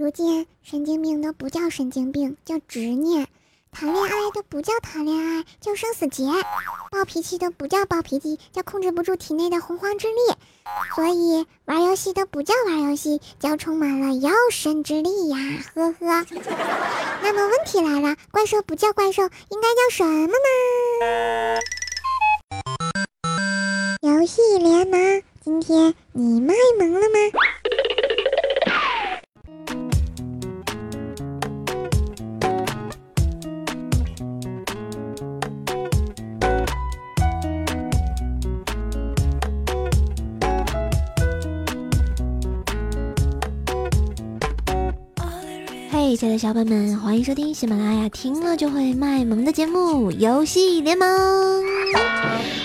如今神经病都不叫神经病，叫执念；谈恋爱都不叫谈恋爱，叫生死劫；暴脾气都不叫暴脾气，叫控制不住体内的洪荒之力。所以玩游戏都不叫玩游戏，叫充满了妖神之力呀！呵呵。那么问题来了，怪兽不叫怪兽，应该叫什么呢？游戏联盟，今天你卖萌了吗？小伙伴们，欢迎收听喜马拉雅听了就会卖萌的节目《游戏联盟》。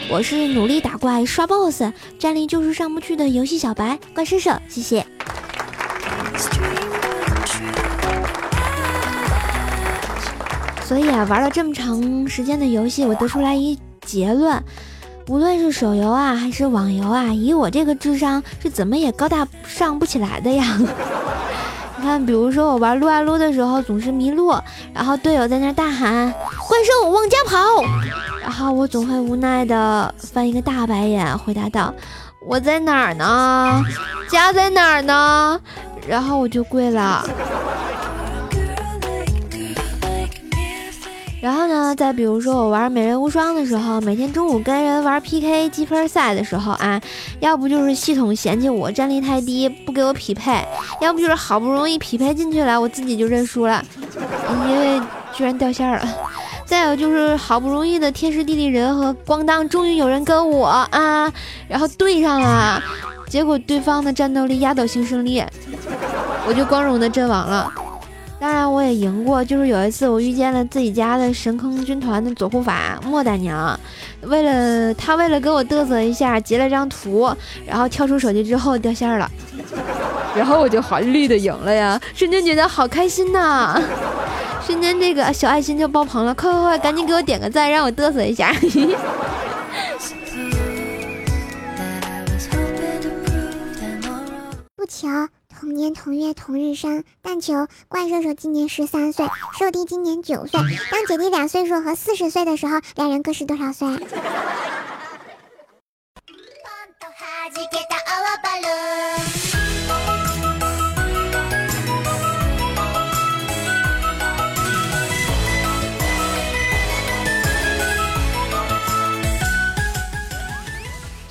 我是努力打怪刷 BOSS，战力就是上不去的游戏小白怪兽手，谢谢。所以啊，玩了这么长时间的游戏，我得出来一结论：无论是手游啊，还是网游啊，以我这个智商，是怎么也高大上不起来的呀。你看，比如说我玩撸啊撸的时候总是迷路，然后队友在那大喊“怪兽往家跑”，然后我总会无奈的翻一个大白眼，回答道：“我在哪儿呢？家在哪儿呢？”然后我就跪了。然后呢，再比如说我玩美人无双的时候，每天中午跟人玩 PK 积分赛的时候啊，要不就是系统嫌弃我战力太低不给我匹配，要不就是好不容易匹配进去了，我自己就认输了，因为居然掉线了。再有就是好不容易的天时地利人和，咣当，终于有人跟我啊，然后对上了，结果对方的战斗力压倒性胜利，我就光荣的阵亡了。当然我也赢过，就是有一次我遇见了自己家的神坑军团的左护法莫大娘，为了他为了给我嘚瑟一下，截了张图，然后跳出手机之后掉线了，然后我就华丽的赢了呀，瞬间觉得好开心呐，瞬间这个小爱心就爆棚了，快快快，赶紧给我点个赞，让我嘚瑟一下。求。同年同月同日生，但求怪兽兽今年十三岁，兽弟今年九岁。当姐弟俩岁数和四十岁的时候，两人各是多少岁？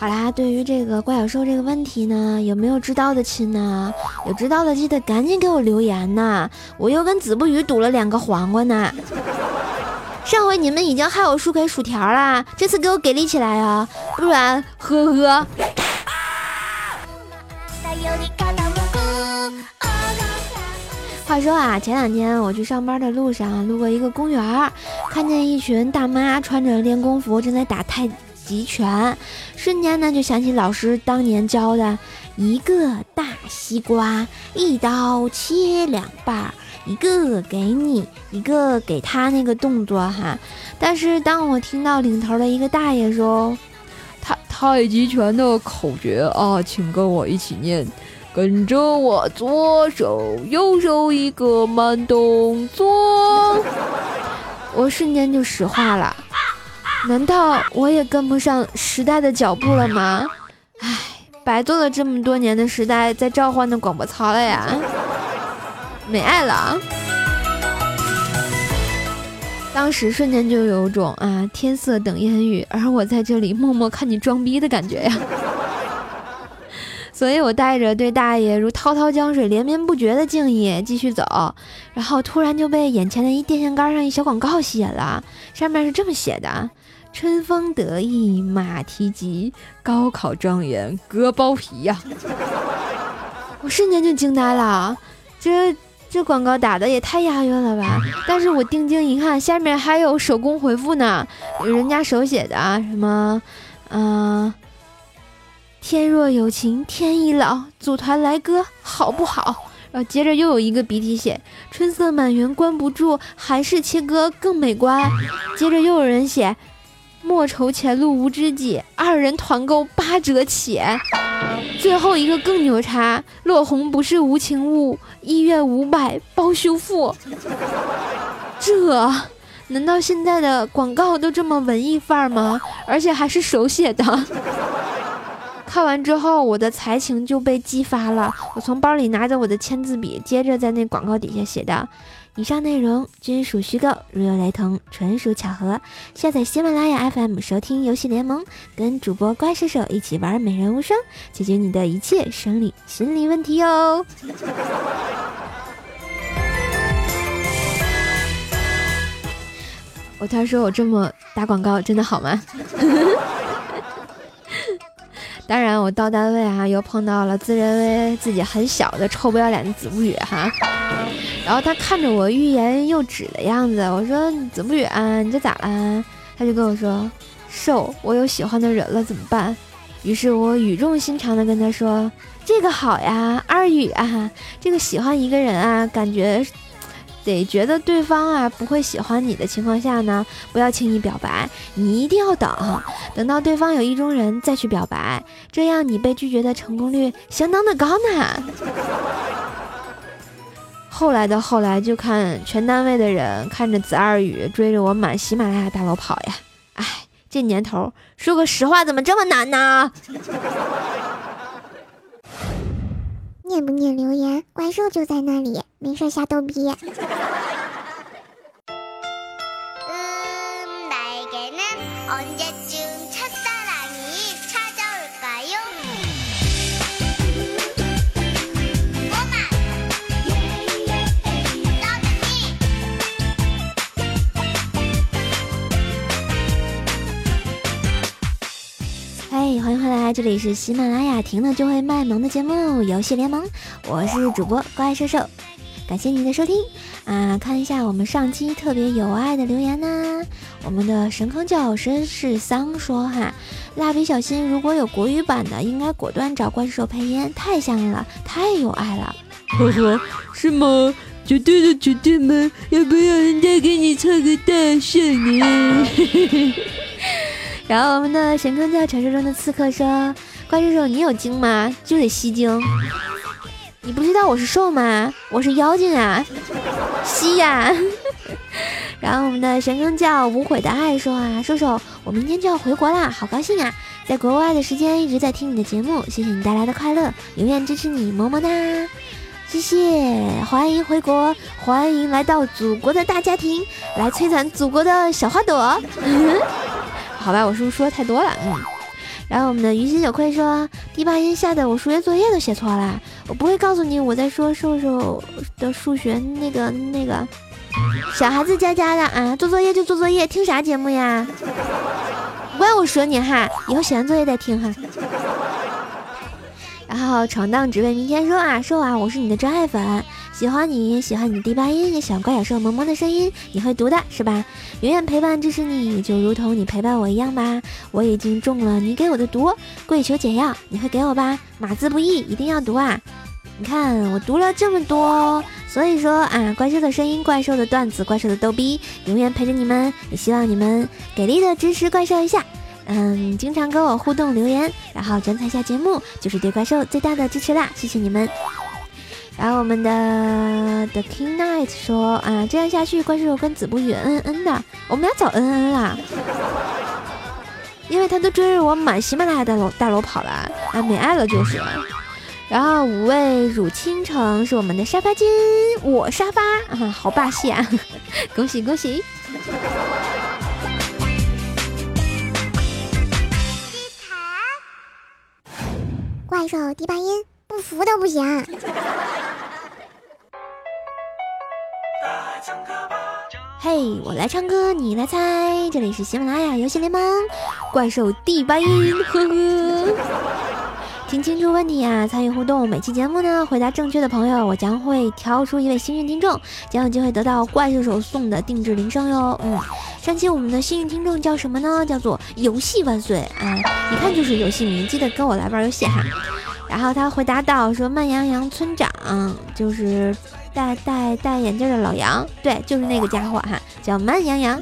好啦，对于这个怪小兽这个问题呢，有没有知道的亲呢？有知道的记得赶紧给我留言呐！我又跟子不语赌了两个黄瓜呢。上回你们已经害我输给薯条啦，这次给我给力起来啊！不然，呵呵。话说啊，前两天我去上班的路上，路过一个公园，看见一群大妈穿着练功服正在打太。极拳，瞬间呢就想起老师当年教的一个大西瓜，一刀切两半，一个给你，一个给他那个动作哈。但是当我听到领头的一个大爷说太太极拳的口诀啊，请跟我一起念，跟着我左手右手一个慢动作，我瞬间就石化了。难道我也跟不上时代的脚步了吗？唉，白做了这么多年的时代在召唤的广播操了呀！没爱了。当时瞬间就有种啊，天色等烟雨，而我在这里默默看你装逼的感觉呀。所以我带着对大爷如滔滔江水连绵不绝的敬意继续走，然后突然就被眼前的一电线杆上一小广告吸引了，上面是这么写的。春风得意马蹄疾，高考状元割包皮呀！我瞬间就惊呆了，这这广告打的也太押韵了吧！但是我定睛一看，下面还有手工回复呢，人家手写的啊，什么，嗯，天若有情天亦老，组团来歌好不好？然后接着又有一个鼻涕写，春色满园关不住，还是切割更美观。接着又有人写。莫愁前路无知己，二人团购八折起。最后一个更牛叉，落红不是无情物，一月五百包修复。这难道现在的广告都这么文艺范儿吗？而且还是手写的。看完之后，我的才情就被激发了。我从包里拿着我的签字笔，接着在那广告底下写道。以上内容均属虚构，如有雷同，纯属巧合。下载喜马拉雅 FM 收听游戏联盟，跟主播怪兽手一起玩美人无双，解决你的一切生理心理问题哟。我突然说我这么打广告真的好吗？当然，我到单位啊，又碰到了自认为自己很小的臭不要脸的子不语哈。然后他看着我欲言又止的样子，我说：“子不语，你这咋了？”他就跟我说：“瘦，我有喜欢的人了，怎么办？”于是我语重心长的跟他说：“这个好呀，二语啊，这个喜欢一个人啊，感觉。”得觉得对方啊不会喜欢你的情况下呢，不要轻易表白，你一定要等，等到对方有意中人再去表白，这样你被拒绝的成功率相当的高呢。后来的后来，就看全单位的人看着子二宇追着我满喜马拉雅大楼跑呀，哎，这年头说个实话怎么这么难呢？念不念留言？怪兽就在那里，没事瞎逗逼。欢迎回来，这里是喜马拉雅听了就会卖萌的节目《游戏联盟》，我是主播怪兽兽，感谢您的收听啊！看一下我们上期特别有爱的留言呢，我们的神坑教绅士桑说哈，蜡笔小新如果有国语版的，应该果断找怪兽配音，太像了，太有爱了，呵呵，是吗？绝对的，绝对吗？要不要人家给你唱个大圣呢？然后我们的神坑教传说中的刺客说：“怪兽兽，你有精吗？就得吸精。你不知道我是兽吗？我是妖精啊，吸呀。”然后我们的神坑教无悔的爱说：“啊，兽兽，我明天就要回国啦，好高兴啊！在国外的时间一直在听你的节目，谢谢你带来的快乐，永远支持你，么么哒！谢谢，欢迎回国，欢迎来到祖国的大家庭，来摧残祖国的小花朵。”好吧，我是不是说太多了？嗯，然后我们的于心有愧说，第八音吓得我数学作业都写错了。我不会告诉你我在说瘦瘦的数学那个那个，小孩子家家的啊，做作业就做作业，听啥节目呀？怪我说你哈，以后写完作业再听哈。然后闯荡只为明天说啊，瘦啊，我是你的真爱粉。喜欢你，喜欢你的低八音，也喜欢怪小兽萌萌的声音。你会读的是吧？永远陪伴支持你，就如同你陪伴我一样吧。我已经中了你给我的毒，跪求解药，你会给我吧？码字不易，一定要读啊！你看我读了这么多，所以说啊，怪兽的声音，怪兽的段子，怪兽的逗逼，永远陪着你们。也希望你们给力的支持怪兽一下，嗯，经常跟我互动留言，然后转采下节目，就是对怪兽最大的支持啦！谢谢你们。然后我们的 The King Knight 说啊，这样下去怪兽跟子不语恩恩的，我们俩早恩恩啦，因为他都追着我满喜马拉雅大楼大楼跑了啊，没爱了就是。然后五位汝倾城是我们的沙发君，我沙发啊，好霸气啊，恭 喜恭喜！怪兽第八音。不服都不行。嘿，我来唱歌，你来猜。这里是喜马拉雅游戏联盟，怪兽第八音，呵呵。听清楚问题啊！参与互动，每期节目呢，回答正确的朋友，我将会挑出一位幸运听众，将有机会得到怪兽手送的定制铃声哟。嗯，上期我们的幸运听众叫什么呢？叫做游戏万岁啊！一看就是游戏迷，记得跟我来玩游戏哈。然后他回答道：“说慢羊羊村长就是戴戴戴眼镜的老杨，对，就是那个家伙哈，叫慢羊羊。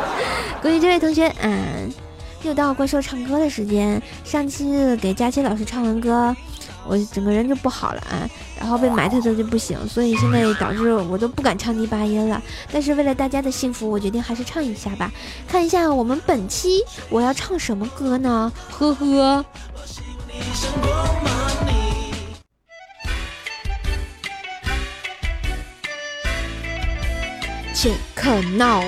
恭喜这位同学，嗯，又到怪兽唱歌的时间。上期给佳期老师唱完歌，我整个人就不好了啊，然后被埋汰的就不行，所以现在导致我都不敢唱第八音了。但是为了大家的幸福，我决定还是唱一下吧。看一下我们本期我要唱什么歌呢？呵呵。切克闹。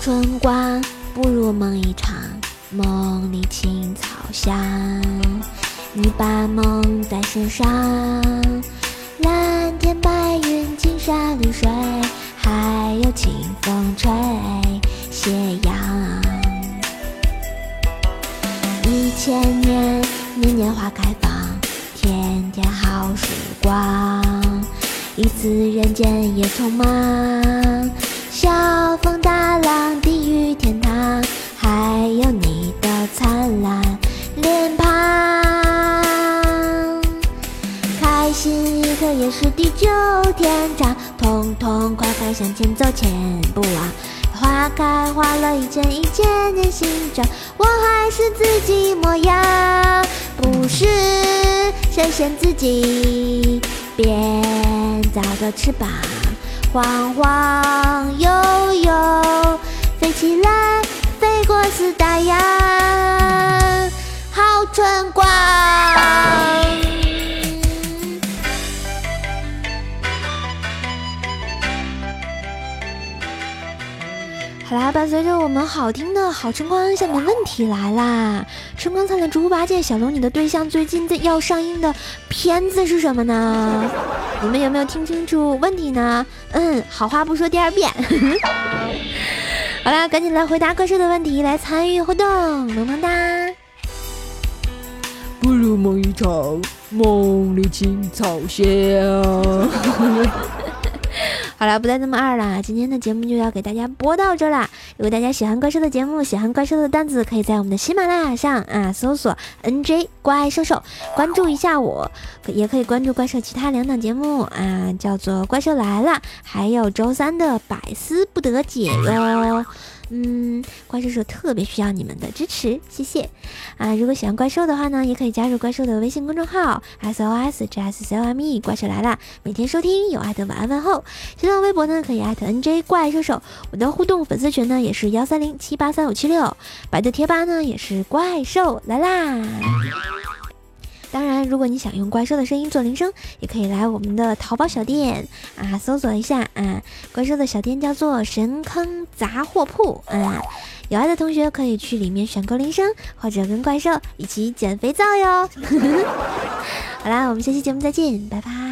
春光，不如梦一场，梦里青草香。你把梦带身上，蓝天白云，青山绿水，还有清风吹斜阳。一千年，年年花开放。天天好时光，一次人间也匆忙。小风大浪，地狱天堂，还有你的灿烂脸庞。开心一刻也是地久天长，痛痛快快向前走，前不忘。花开花落，一千一件件新装，我还是自己模样，不是神仙自己编造的翅膀，晃晃悠悠飞起来，飞过四大洋，好春光。随着我们好听的好春光，下面问题来啦！春光灿烂，猪八戒，小龙，你的对象最近在要上映的片子是什么呢？你们有没有听清楚问题呢？嗯，好话不说第二遍。好啦，赶紧来回答各式的问题，来参与互动，萌萌哒！不如梦一场，梦里青草香。好了，不再这么二了。今天的节目就要给大家播到这了。如果大家喜欢怪兽的节目，喜欢怪兽的段子，可以在我们的喜马拉雅上啊搜索 NJ 怪兽兽，关注一下我，也可以关注怪兽其他两档节目啊，叫做怪兽来了，还有周三的百思不得解哟。嗯，怪兽兽特别需要你们的支持，谢谢啊！如果喜欢怪兽的话呢，也可以加入怪兽的微信公众号 S O S J S C O M E，怪兽来了，每天收听有爱的晚安问候。新浪微博呢可以艾特 N J 怪兽兽，我的互动粉丝群呢也是幺三零七八三五七六，百度贴吧呢也是怪兽来啦。当然，如果你想用怪兽的声音做铃声，也可以来我们的淘宝小店啊，搜索一下啊，怪兽的小店叫做神坑杂货铺啊，有爱的同学可以去里面选购铃声，或者跟怪兽一起捡肥皂哟。好啦，我们下期节目再见，拜拜。